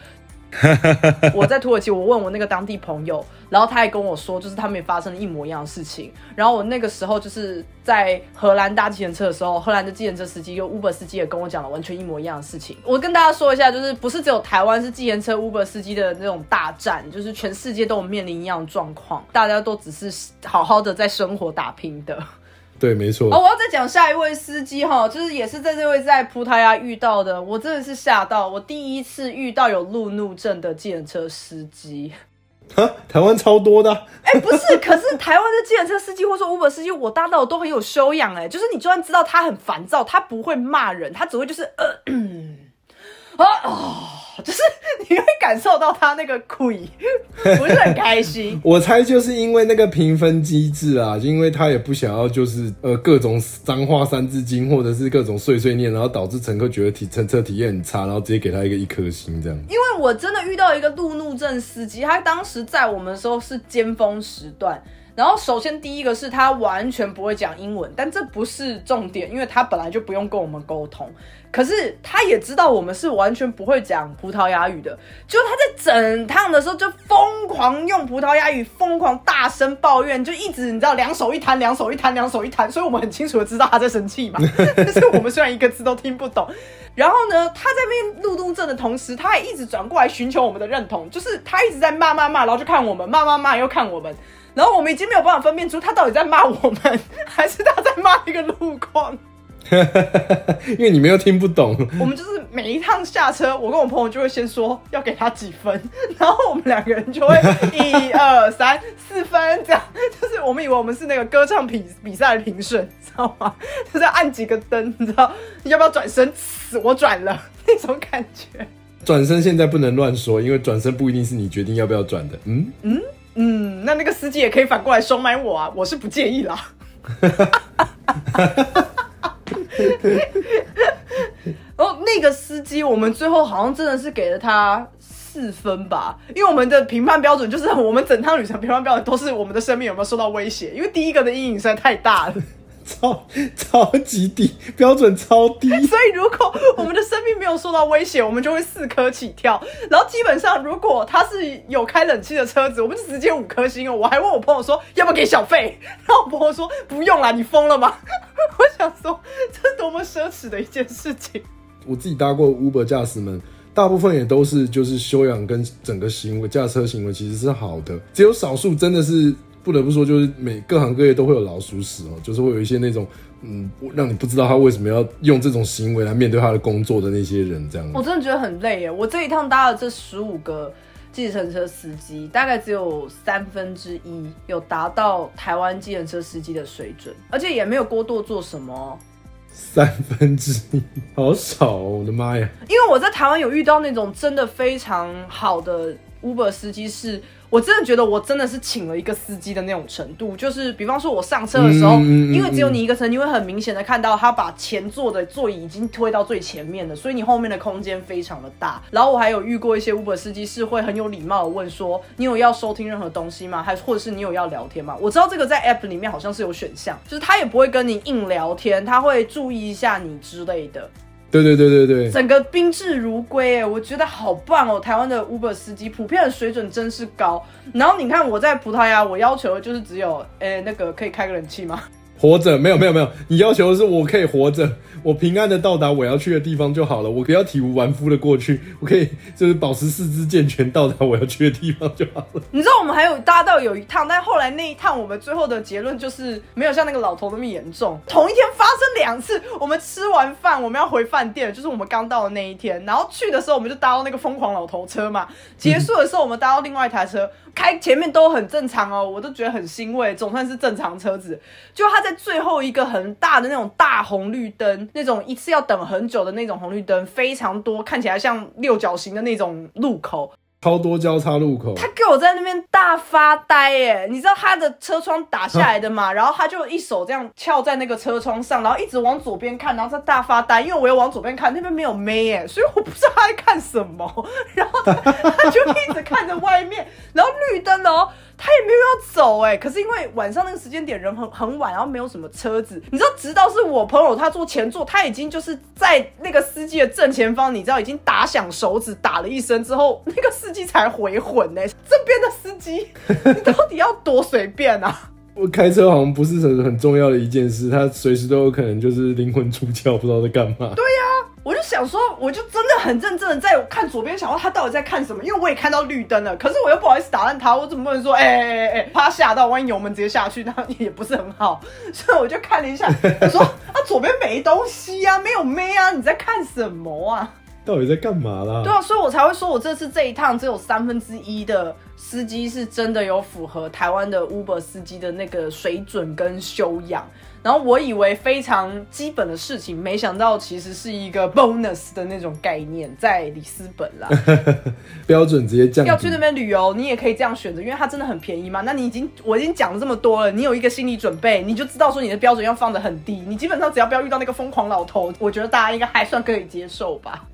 <laughs> 我在土耳其，我问我那个当地朋友，然后他也跟我说，就是他们也发生了一模一样的事情。然后我那个时候就是在荷兰搭计程车的时候，荷兰的计程车司机跟 Uber 司机也跟我讲了完全一模一样的事情。我跟大家说一下，就是不是只有台湾是计程车 Uber 司机的那种大战，就是全世界都有面临一样的状况，大家都只是好好的在生活打拼的。对，没错。哦，我要再讲下一位司机哈，就是也是在这位在葡萄牙遇到的，我真的是吓到，我第一次遇到有路怒症的计程车司机。<laughs> 哈，台湾超多的。<laughs> 哎，不是，可是台湾的计程车司机或者说 Uber 司机，我搭到都很有修养哎，就是你就算知道他很烦躁，他不会骂人，他只会就是呃。啊就是 <laughs> 你会感受到他那个亏，不是很开心。<laughs> 我猜就是因为那个评分机制啊，因为他也不想要就是呃各种脏话三字经或者是各种碎碎念，然后导致乘客觉得体乘车体验很差，然后直接给他一个一颗星这样。因为我真的遇到一个路怒症司机，他当时在我们的时候是尖峰时段。然后，首先第一个是他完全不会讲英文，但这不是重点，因为他本来就不用跟我们沟通。可是他也知道我们是完全不会讲葡萄牙语的，就他在整趟的时候就疯狂用葡萄牙语，疯狂大声抱怨，就一直你知道两手一摊，两手一摊，两手一摊，所以我们很清楚的知道他在生气嘛。<laughs> 但是我们虽然一个字都听不懂，然后呢，他在那边路怒症的同时，他还一直转过来寻求我们的认同，就是他一直在骂骂骂，然后就看我们骂骂骂，又看我们。然后我们已经没有办法分辨出他到底在骂我们，还是他在骂一个路况。<laughs> 因为你们又听不懂。我们就是每一趟下车，我跟我朋友就会先说要给他几分，<laughs> 然后我们两个人就会 <laughs> 一二三四分这样，就是我们以为我们是那个歌唱比比赛的评审，知道吗？就是按几个灯，你知道？你要不要转身？我转了那种感觉。转身现在不能乱说，因为转身不一定是你决定要不要转的。嗯嗯。嗯，那那个司机也可以反过来收买我啊，我是不介意啦。<laughs> 哦，那个司机，我们最后好像真的是给了他四分吧，因为我们的评判标准就是我们整趟旅程评判标准都是我们的生命有没有受到威胁，因为第一个的阴影实在太大了。超超级低标准超低，<laughs> 所以如果我们的生命没有受到威胁，我们就会四颗起跳。然后基本上，如果他是有开冷气的车子，我们就直接五颗星哦。我还问我朋友说要不要给小费，<laughs> 然后我朋友说不用啦，你疯了吗？<laughs> 我想说这是多么奢侈的一件事情。我自己搭过 Uber 驾驶们，大部分也都是就是修养跟整个行为驾车行为其实是好的，只有少数真的是。不得不说，就是每各行各业都会有老鼠屎哦，就是会有一些那种，嗯，让你不知道他为什么要用这种行为来面对他的工作的那些人，这样。我真的觉得很累耶！我这一趟搭了这十五个计程车司机，大概只有三分之一有达到台湾计程车司机的水准，而且也没有过多做什么。三分之一，好少哦！我的妈呀！因为我在台湾有遇到那种真的非常好的 Uber 司机是。我真的觉得我真的是请了一个司机的那种程度，就是比方说我上车的时候，因为只有你一个车，你会很明显的看到他把前座的座椅已经推到最前面了，所以你后面的空间非常的大。然后我还有遇过一些 Uber 司机是会很有礼貌的问说，你有要收听任何东西吗？还或者是你有要聊天吗？我知道这个在 App 里面好像是有选项，就是他也不会跟你硬聊天，他会注意一下你之类的。对对对对对，整个宾至如归哎，我觉得好棒哦！台湾的 Uber 司机普遍的水准真是高。然后你看我在葡萄牙，我要求的就是只有，哎，那个可以开个冷气吗？活着，没有没有没有，你要求的是我可以活着，我平安的到达我要去的地方就好了，我不要体无完肤的过去，我可以就是保持四肢健全到达我要去的地方就好了。<laughs> 你知道我们还有搭到有一趟，但后来那一趟我们最后的结论就是没有像那个老头那么严重。同一天发生两次，我们吃完饭我们要回饭店，就是我们刚到的那一天，然后去的时候我们就搭到那个疯狂老头车嘛，结束的时候我们搭到另外一台车。开前面都很正常哦，我都觉得很欣慰，总算是正常车子。就他在最后一个很大的那种大红绿灯，那种一次要等很久的那种红绿灯，非常多，看起来像六角形的那种路口。超多交叉路口，他给我在那边大发呆耶！你知道他的车窗打下来的嘛？<laughs> 然后他就一手这样翘在那个车窗上，然后一直往左边看，然后在大发呆。因为我要往左边看，那边没有妹耶，所以我不知道他在看什么。<laughs> 然后他他就一直看着外面，然后绿灯哦。他也没有要走哎，可是因为晚上那个时间点人很很晚，然后没有什么车子，你知道，直到是我朋友他坐前座，他已经就是在那个司机的正前方，你知道已经打响手指打了一声之后，那个司机才回魂呢。这边的司机，<laughs> 你到底要多随便啊？我开车好像不是很很重要的一件事，他随时都有可能就是灵魂出窍，不知道在干嘛。对呀。我就想说，我就真的很认真的在看左边，想说他到底在看什么，因为我也看到绿灯了，可是我又不好意思打断他，我怎么不能说，哎哎哎，怕他吓到，万一油门直接下去，那也不是很好，<laughs> 所以我就看了一下，我说啊，左边没东西啊，没有妹啊，你在看什么啊？到底在干嘛啦？对啊，所以我才会说，我这次这一趟只有三分之一的司机是真的有符合台湾的 Uber 司机的那个水准跟修养。然后我以为非常基本的事情，没想到其实是一个 <laughs> bonus 的那种概念，在里斯本啦。<laughs> 标准直接降。要去那边旅游，你也可以这样选择，因为它真的很便宜嘛。那你已经我已经讲了这么多了，你有一个心理准备，你就知道说你的标准要放的很低。你基本上只要不要遇到那个疯狂老头，我觉得大家应该还算可以接受吧。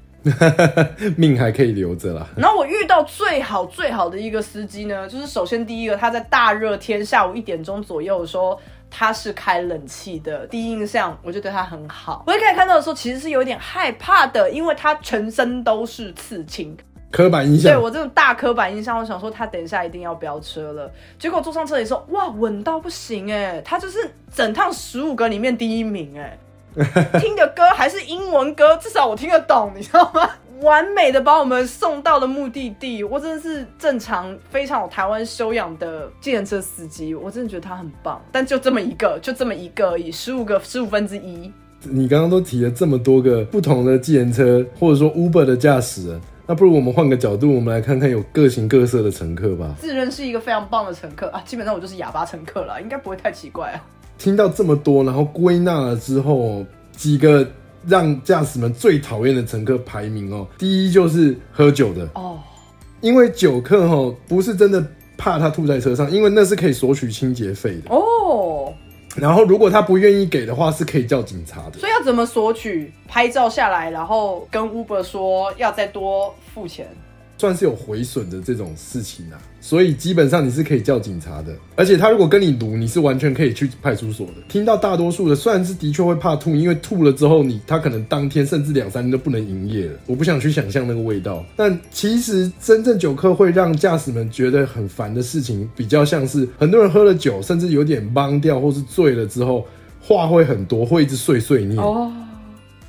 命还可以留着啦。然后我遇到最好最好的一个司机呢，就是首先第一个他在大热天下午一点钟左右说。他是开冷气的，第一印象我就对他很好。我一开始看到的时候，其实是有点害怕的，因为他全身都是刺青，刻板印象。对我这种大刻板印象，我想说他等一下一定要飙车了。结果坐上车的时候，哇，稳到不行哎！他就是整趟十五个里面第一名哎，<laughs> 听的歌还是英文歌，至少我听得懂，你知道吗？<laughs> 完美的把我们送到了目的地，我真的是正常、非常有台湾修养的计程车司机，我真的觉得他很棒。但就这么一个，就这么一个而已，十五个十五分之一。你刚刚都提了这么多个不同的计程车，或者说 Uber 的驾驶人，那不如我们换个角度，我们来看看有各形各色的乘客吧。自认是一个非常棒的乘客啊，基本上我就是哑巴乘客了，应该不会太奇怪啊。听到这么多，然后归纳了之后，几个。让驾驶们最讨厌的乘客排名哦，第一就是喝酒的哦，因为酒客哦不是真的怕他吐在车上，因为那是可以索取清洁费的哦。然后如果他不愿意给的话，是可以叫警察的。所以要怎么索取？拍照下来，然后跟 Uber 说要再多付钱。算是有毁损的这种事情啊，所以基本上你是可以叫警察的，而且他如果跟你撸，你是完全可以去派出所的。听到大多数的，虽然是的确会怕吐，因为吐了之后你他可能当天甚至两三天都不能营业了。我不想去想象那个味道，但其实真正酒客会让驾驶们觉得很烦的事情，比较像是很多人喝了酒，甚至有点懵掉或是醉了之后，话会很多，会一直碎碎念。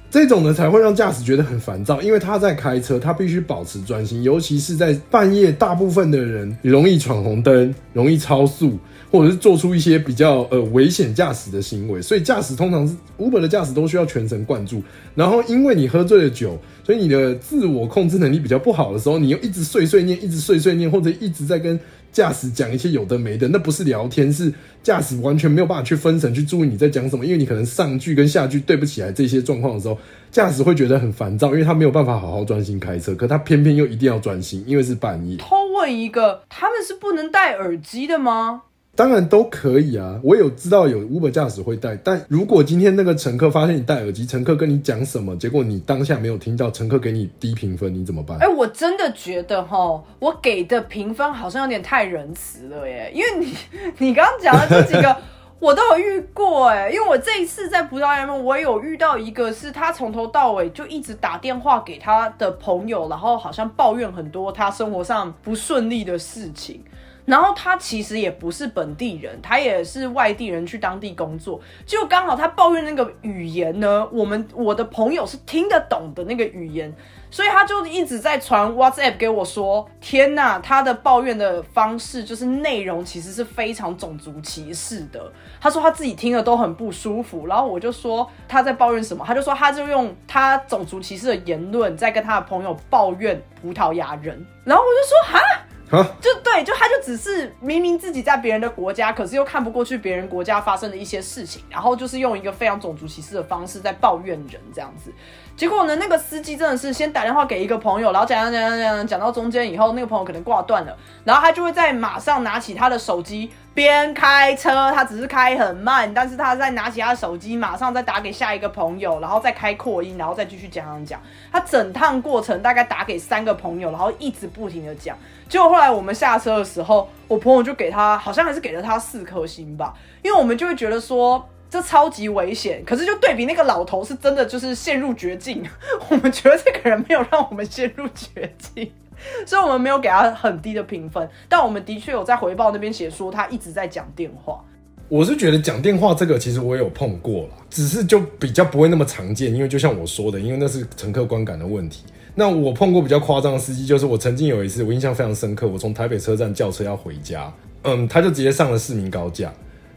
这种呢才会让驾驶觉得很烦躁，因为他在开车，他必须保持专心，尤其是在半夜，大部分的人容易闯红灯，容易超速，或者是做出一些比较呃危险驾驶的行为。所以驾驶通常是 Uber 的驾驶都需要全神贯注。然后因为你喝醉了酒，所以你的自我控制能力比较不好的时候，你又一直碎碎念，一直碎碎念，或者一直在跟。驾驶讲一些有的没的，那不是聊天，是驾驶完全没有办法去分神去注意你在讲什么，因为你可能上句跟下句对不起来这些状况的时候，驾驶会觉得很烦躁，因为他没有办法好好专心开车，可他偏偏又一定要专心，因为是半夜。偷问一个，他们是不能戴耳机的吗？当然都可以啊，我有知道有 Uber 驾驶会戴，但如果今天那个乘客发现你戴耳机，乘客跟你讲什么，结果你当下没有听到，乘客给你低评分，你怎么办？哎，我真的觉得哈，我给的评分好像有点太仁慈了耶，因为你 <laughs> 你刚刚讲的这几个 <laughs> 我都有遇过哎，因为我这一次在葡萄牙，我有遇到一个是他从头到尾就一直打电话给他的朋友，然后好像抱怨很多他生活上不顺利的事情。然后他其实也不是本地人，他也是外地人去当地工作。就刚好他抱怨那个语言呢，我们我的朋友是听得懂的那个语言，所以他就一直在传 WhatsApp 给我说：“天呐，他的抱怨的方式就是内容其实是非常种族歧视的。”他说他自己听了都很不舒服。然后我就说他在抱怨什么，他就说他就用他种族歧视的言论在跟他的朋友抱怨葡萄牙人。然后我就说：“哈。”就对，就他就只是明明自己在别人的国家，可是又看不过去别人国家发生的一些事情，然后就是用一个非常种族歧视的方式在抱怨人这样子。结果呢，那个司机真的是先打电话给一个朋友，然后讲讲讲讲讲讲到中间以后，那个朋友可能挂断了，然后他就会在马上拿起他的手机。边开车，他只是开很慢，但是他在拿起他的手机，马上再打给下一个朋友，然后再开扩音，然后再继续讲讲讲。他整趟过程大概打给三个朋友，然后一直不停的讲。结果后来我们下车的时候，我朋友就给他，好像还是给了他四颗星吧，因为我们就会觉得说这超级危险。可是就对比那个老头，是真的就是陷入绝境，<laughs> 我们觉得这个人没有让我们陷入绝境。<laughs> 所以我们没有给他很低的评分，但我们的确有在回报那边写说他一直在讲电话。我是觉得讲电话这个其实我有碰过了，只是就比较不会那么常见，因为就像我说的，因为那是乘客观感的问题。那我碰过比较夸张的司机，就是我曾经有一次我印象非常深刻，我从台北车站叫车要回家，嗯，他就直接上了市民高架，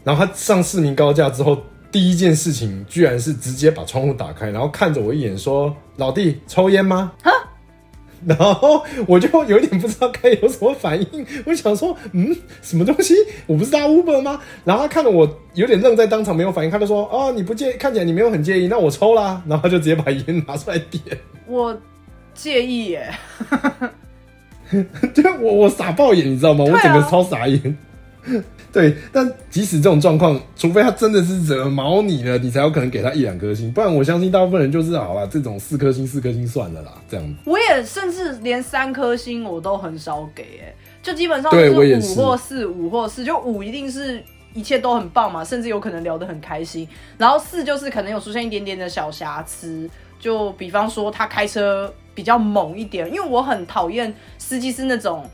然后他上市民高架之后，第一件事情居然是直接把窗户打开，然后看着我一眼说：“老弟，抽烟吗？”然后我就有点不知道该有什么反应，我想说，嗯，什么东西？我不是搭 Uber 吗？然后他看着我有点愣在当场，没有反应，他就说，哦，你不介，看起来你没有很介意，那我抽啦。然后他就直接把烟拿出来点。我介意耶，<laughs> 就我我傻爆眼，你知道吗？我整个超傻眼。对，但即使这种状况，除非他真的是惹毛你了，你才有可能给他一两颗星，不然我相信大部分人就是好了，这种四颗星、四颗星算了啦，这样子。我也甚至连三颗星我都很少给，哎，就基本上是五或四，五或四，就五一定是一切都很棒嘛，甚至有可能聊得很开心，然后四就是可能有出现一点点的小瑕疵，就比方说他开车比较猛一点，因为我很讨厌司机是那种。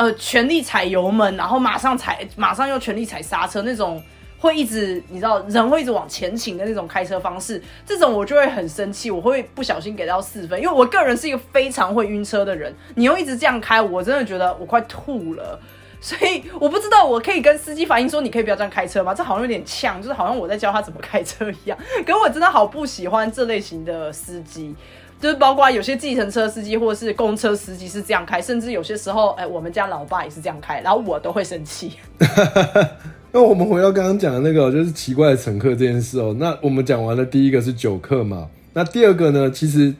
呃，全力踩油门，然后马上踩，马上又全力踩刹车，那种会一直，你知道，人会一直往前倾的那种开车方式，这种我就会很生气，我会不小心给到四分，因为我个人是一个非常会晕车的人，你又一直这样开，我真的觉得我快吐了，<laughs> 所以我不知道我可以跟司机反映说，你可以不要这样开车吗？这好像有点呛，就是好像我在教他怎么开车一样，<laughs> 可我真的好不喜欢这类型的司机。就是包括有些计程车司机或者是公车司机是这样开，甚至有些时候，哎，我们家老爸也是这样开，然后我都会生气。<laughs> 那我们回到刚刚讲的那个，就是奇怪的乘客这件事哦。那我们讲完了第一个是酒客嘛，那第二个呢，其实。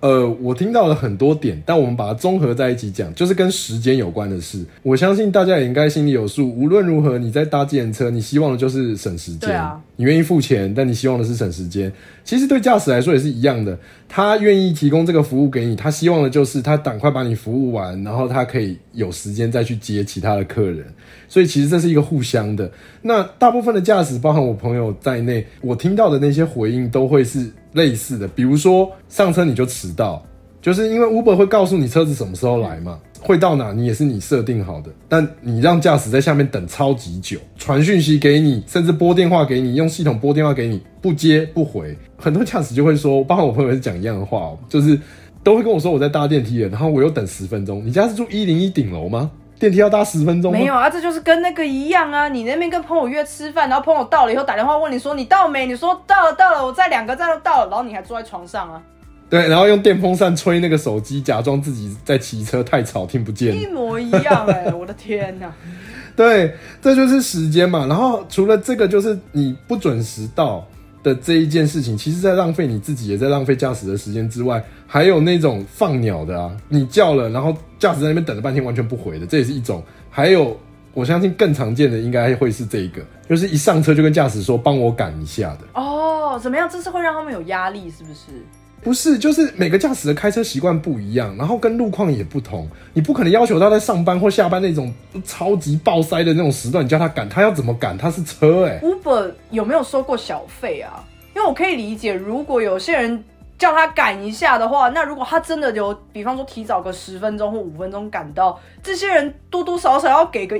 呃，我听到了很多点，但我们把它综合在一起讲，就是跟时间有关的事。我相信大家也应该心里有数。无论如何，你在搭计程车，你希望的就是省时间。啊。你愿意付钱，但你希望的是省时间。其实对驾驶来说也是一样的，他愿意提供这个服务给你，他希望的就是他赶快把你服务完，然后他可以有时间再去接其他的客人。所以其实这是一个互相的。那大部分的驾驶，包含我朋友在内，我听到的那些回应都会是。类似的，比如说上车你就迟到，就是因为 Uber 会告诉你车子什么时候来嘛，会到哪你也是你设定好的，但你让驾驶在下面等超级久，传讯息给你，甚至拨电话给你，用系统拨电话给你，不接不回，很多驾驶就会说，包括我朋友也是讲一样的话哦，就是都会跟我说我在搭电梯了，然后我又等十分钟，你家是住一零一顶楼吗？电梯要搭十分钟？没有啊，这就是跟那个一样啊。你那边跟朋友约吃饭，然后朋友到了以后打电话问你说你到没？你说到了到了，我在两个站都到了，然后你还坐在床上啊？对，然后用电风扇吹那个手机，假装自己在骑车，太吵听不见。一模一样哎，我的天哪！<laughs> 对，这就是时间嘛。然后除了这个，就是你不准时到。的这一件事情，其实在浪费你自己，也在浪费驾驶的时间之外，还有那种放鸟的啊，你叫了，然后驾驶在那边等了半天完全不回的，这也是一种。还有，我相信更常见的应该会是这一个，就是一上车就跟驾驶说帮我赶一下的。哦，怎么样？这是会让他们有压力，是不是？不是，就是每个驾驶的开车习惯不一样，然后跟路况也不同，你不可能要求他在上班或下班那种超级爆塞的那种时段，你叫他赶，他要怎么赶？他是车哎。Uber 有没有收过小费啊？因为我可以理解，如果有些人叫他赶一下的话，那如果他真的有，比方说提早个十分钟或五分钟赶到，这些人多多少少要给个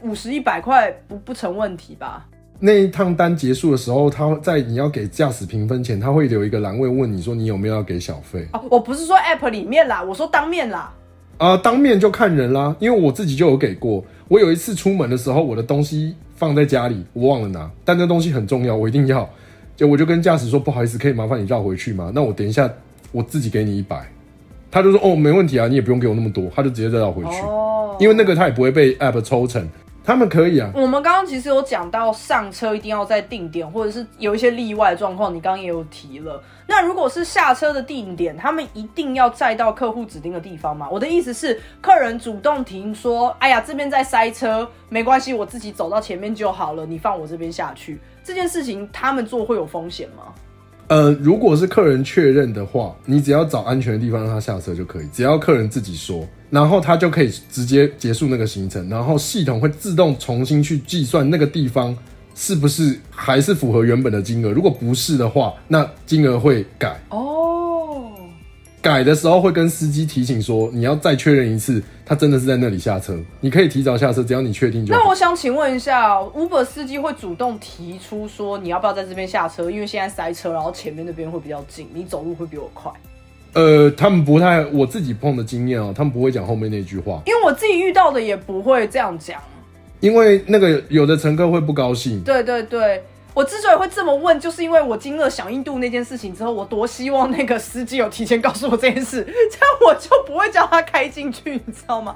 五十一百块不不成问题吧？那一趟单结束的时候，他在你要给驾驶评分前，他会留一个栏位问你说你有没有要给小费哦，我不是说 App 里面啦，我说当面啦。啊，当面就看人啦，因为我自己就有给过。我有一次出门的时候，我的东西放在家里，我忘了拿，但那东西很重要，我一定要。就我就跟驾驶说不好意思，可以麻烦你绕回去吗？那我等一下我自己给你一百。他就说哦，没问题啊，你也不用给我那么多，他就直接再绕回去。哦，因为那个他也不会被 App 抽成。他们可以啊。我们刚刚其实有讲到上车一定要在定点，或者是有一些例外状况，你刚刚也有提了。那如果是下车的定点，他们一定要载到客户指定的地方吗？我的意思是，客人主动停说：“哎呀，这边在塞车，没关系，我自己走到前面就好了，你放我这边下去。”这件事情他们做会有风险吗？呃，如果是客人确认的话，你只要找安全的地方让他下车就可以。只要客人自己说。然后他就可以直接结束那个行程，然后系统会自动重新去计算那个地方是不是还是符合原本的金额。如果不是的话，那金额会改。哦，改的时候会跟司机提醒说，你要再确认一次，他真的是在那里下车。你可以提早下车，只要你确定就。那我想请问一下，Uber 司机会主动提出说，你要不要在这边下车？因为现在塞车，然后前面那边会比较近，你走路会比我快。呃，他们不太，我自己碰的经验哦，他们不会讲后面那句话，因为我自己遇到的也不会这样讲，因为那个有的乘客会不高兴。对对对，我之所以会这么问，就是因为我经了响应度那件事情之后，我多希望那个司机有提前告诉我这件事，这样我就不会叫他开进去，你知道吗？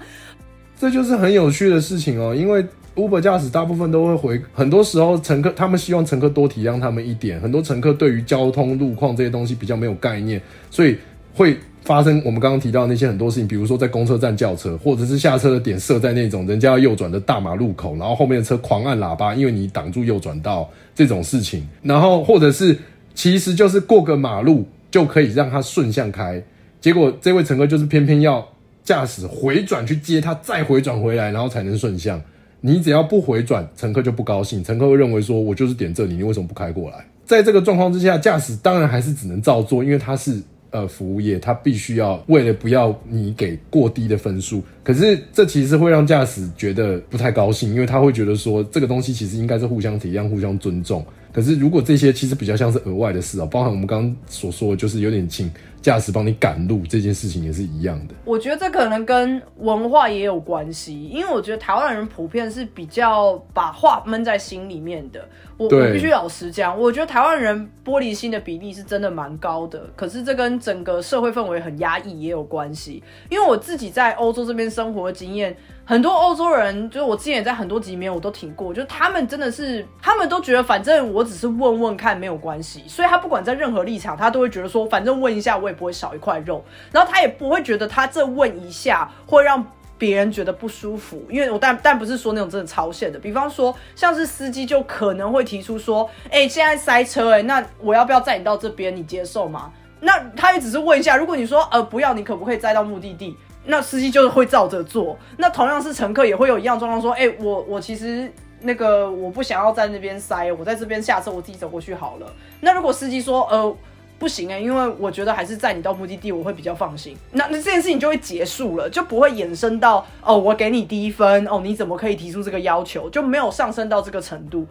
这就是很有趣的事情哦，因为 Uber 驾驶大部分都会回，很多时候乘客他们希望乘客多体谅他们一点，很多乘客对于交通路况这些东西比较没有概念，所以。会发生我们刚刚提到那些很多事情，比如说在公车站叫车，或者是下车的点设在那种人家要右转的大马路口，然后后面的车狂按喇叭，因为你挡住右转道这种事情。然后或者是其实就是过个马路就可以让它顺向开，结果这位乘客就是偏偏要驾驶回转去接他，再回转回来，然后才能顺向。你只要不回转，乘客就不高兴，乘客会认为说我就是点这里，你为什么不开过来？在这个状况之下，驾驶当然还是只能照做，因为他是。呃，服务业他必须要为了不要你给过低的分数，可是这其实会让驾驶觉得不太高兴，因为他会觉得说这个东西其实应该是互相体谅、互相尊重。可是如果这些其实比较像是额外的事啊，包含我们刚刚所说的，就是有点请。驾驶帮你赶路这件事情也是一样的。我觉得这可能跟文化也有关系，因为我觉得台湾人普遍是比较把话闷在心里面的。我我必须老实讲，我觉得台湾人玻璃心的比例是真的蛮高的。可是这跟整个社会氛围很压抑也有关系。因为我自己在欧洲这边生活的经验。很多欧洲人，就是我之前也在很多集里面我都听过，就是他们真的是，他们都觉得反正我只是问问看没有关系，所以他不管在任何立场，他都会觉得说，反正问一下我也不会少一块肉，然后他也不会觉得他这问一下会让别人觉得不舒服，因为我但但不是说那种真的超限的，比方说像是司机就可能会提出说，哎，现在塞车，哎，那我要不要载你到这边，你接受吗？那他也只是问一下，如果你说呃不要，你可不可以载到目的地？那司机就是会照着做，那同样是乘客也会有一样状况，说，哎，我我其实那个我不想要在那边塞，我在这边下车，我自己走过去好了。那如果司机说，呃，不行哎，因为我觉得还是载你到目的地，我会比较放心。那那这件事情就会结束了，就不会衍生到，哦，我给你低分，哦，你怎么可以提出这个要求，就没有上升到这个程度。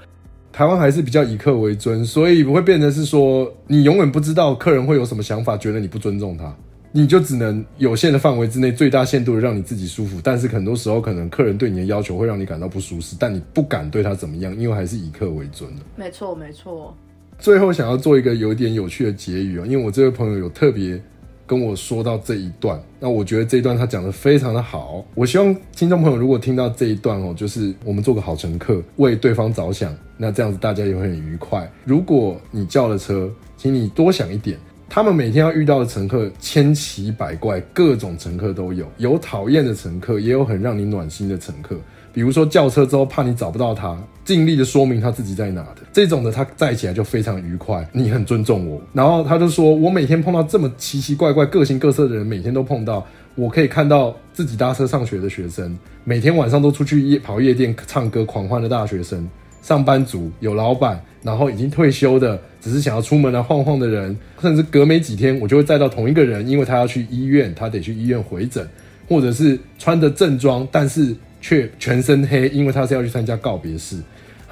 台湾还是比较以客为尊，所以不会变成是说，你永远不知道客人会有什么想法，觉得你不尊重他。你就只能有限的范围之内，最大限度的让你自己舒服。但是很多时候，可能客人对你的要求会让你感到不舒适，但你不敢对他怎么样，因为还是以客为尊的。没错，没错。最后想要做一个有点有趣的结语啊，因为我这位朋友有特别跟我说到这一段，那我觉得这一段他讲的非常的好。我希望听众朋友如果听到这一段哦，就是我们做个好乘客，为对方着想，那这样子大家也会很愉快。如果你叫了车，请你多想一点。他们每天要遇到的乘客千奇百怪，各种乘客都有，有讨厌的乘客，也有很让你暖心的乘客。比如说叫车之后怕你找不到他，尽力的说明他自己在哪的这种的，他在起来就非常愉快。你很尊重我，然后他就说我每天碰到这么奇奇怪怪、各形各色的人，每天都碰到，我可以看到自己搭车上学的学生，每天晚上都出去夜跑夜店唱歌狂欢的大学生。上班族有老板，然后已经退休的，只是想要出门来晃晃的人，甚至隔没几天，我就会载到同一个人，因为他要去医院，他得去医院回诊，或者是穿着正装，但是却全身黑，因为他是要去参加告别式。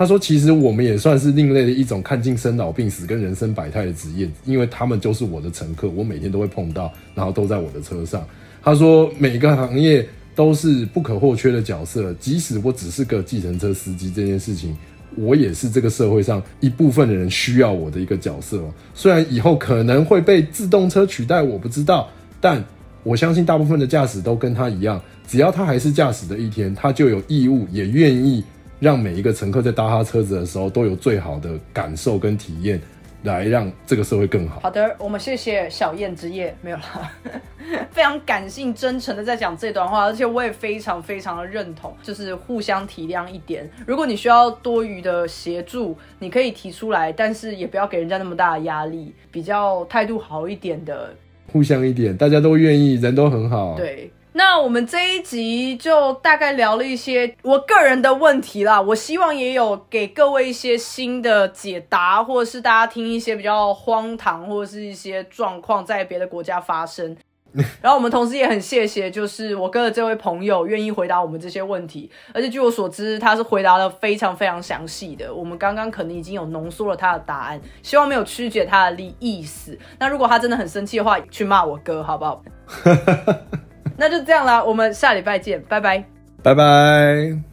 他说：“其实我们也算是另类的一种看尽生老病死跟人生百态的职业，因为他们就是我的乘客，我每天都会碰到，然后都在我的车上。”他说：“每个行业都是不可或缺的角色，即使我只是个计程车司机，这件事情，我也是这个社会上一部分的人需要我的一个角色。虽然以后可能会被自动车取代，我不知道，但我相信大部分的驾驶都跟他一样，只要他还是驾驶的一天，他就有义务，也愿意。”让每一个乘客在搭他车子的时候都有最好的感受跟体验，来让这个社会更好。好的，我们谢谢小燕之夜，没有了，<laughs> 非常感性真诚的在讲这段话，而且我也非常非常的认同，就是互相体谅一点。如果你需要多余的协助，你可以提出来，但是也不要给人家那么大的压力，比较态度好一点的，互相一点，大家都愿意，人都很好。对。那我们这一集就大概聊了一些我个人的问题啦，我希望也有给各位一些新的解答，或者是大家听一些比较荒唐或者是一些状况在别的国家发生。<laughs> 然后我们同时也很谢谢，就是我哥的这位朋友愿意回答我们这些问题，而且据我所知，他是回答的非常非常详细的。我们刚刚可能已经有浓缩了他的答案，希望没有曲解他的意意思。那如果他真的很生气的话，去骂我哥好不好？那就这样啦，我们下礼拜见，拜拜，拜拜。